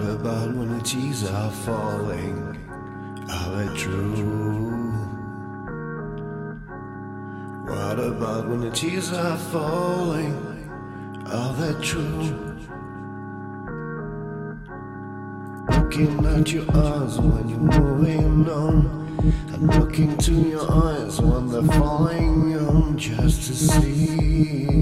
What about when the tears are falling? Are they true? What about when the tears are falling? Are they true? Looking at your eyes when you're moving on, and looking to your eyes when they're falling on just to see.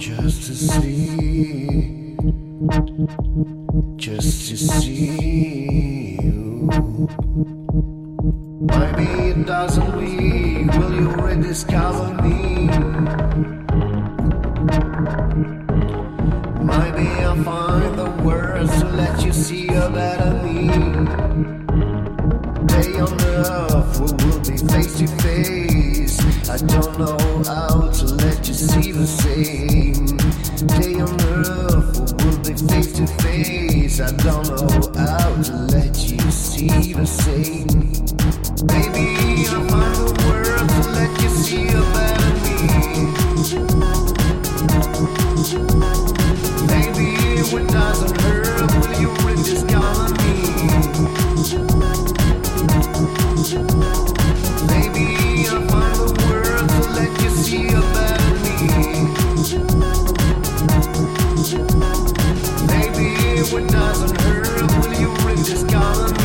just to see, just to see you. Maybe it doesn't we will you rediscover me? Maybe I'll find the words to let you see a better me. Day on earth, we will be face to face. I don't know how to let you see the same. I don't know how to live. when I unheard, will you were just.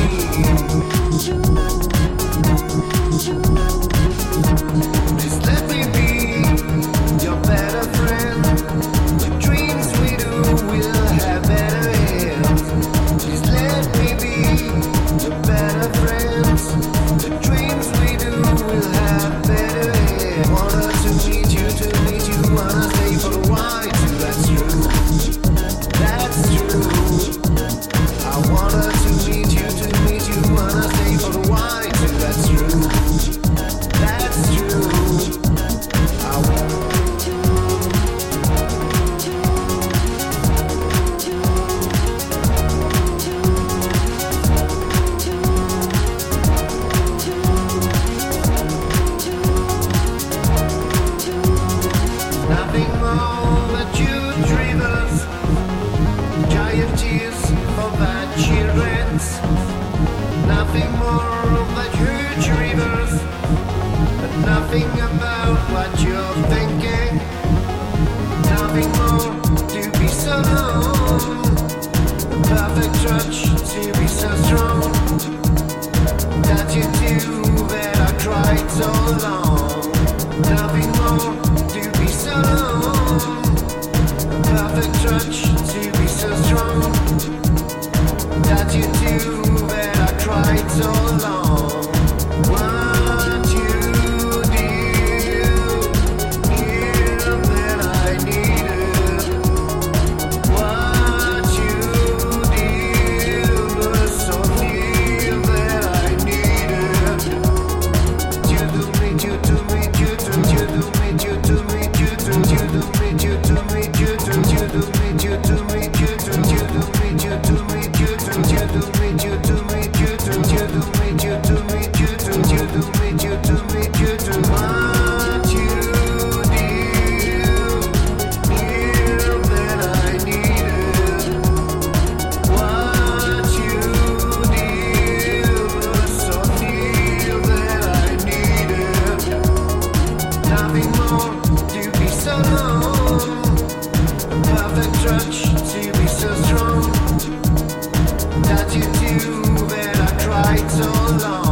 so long. to do alone.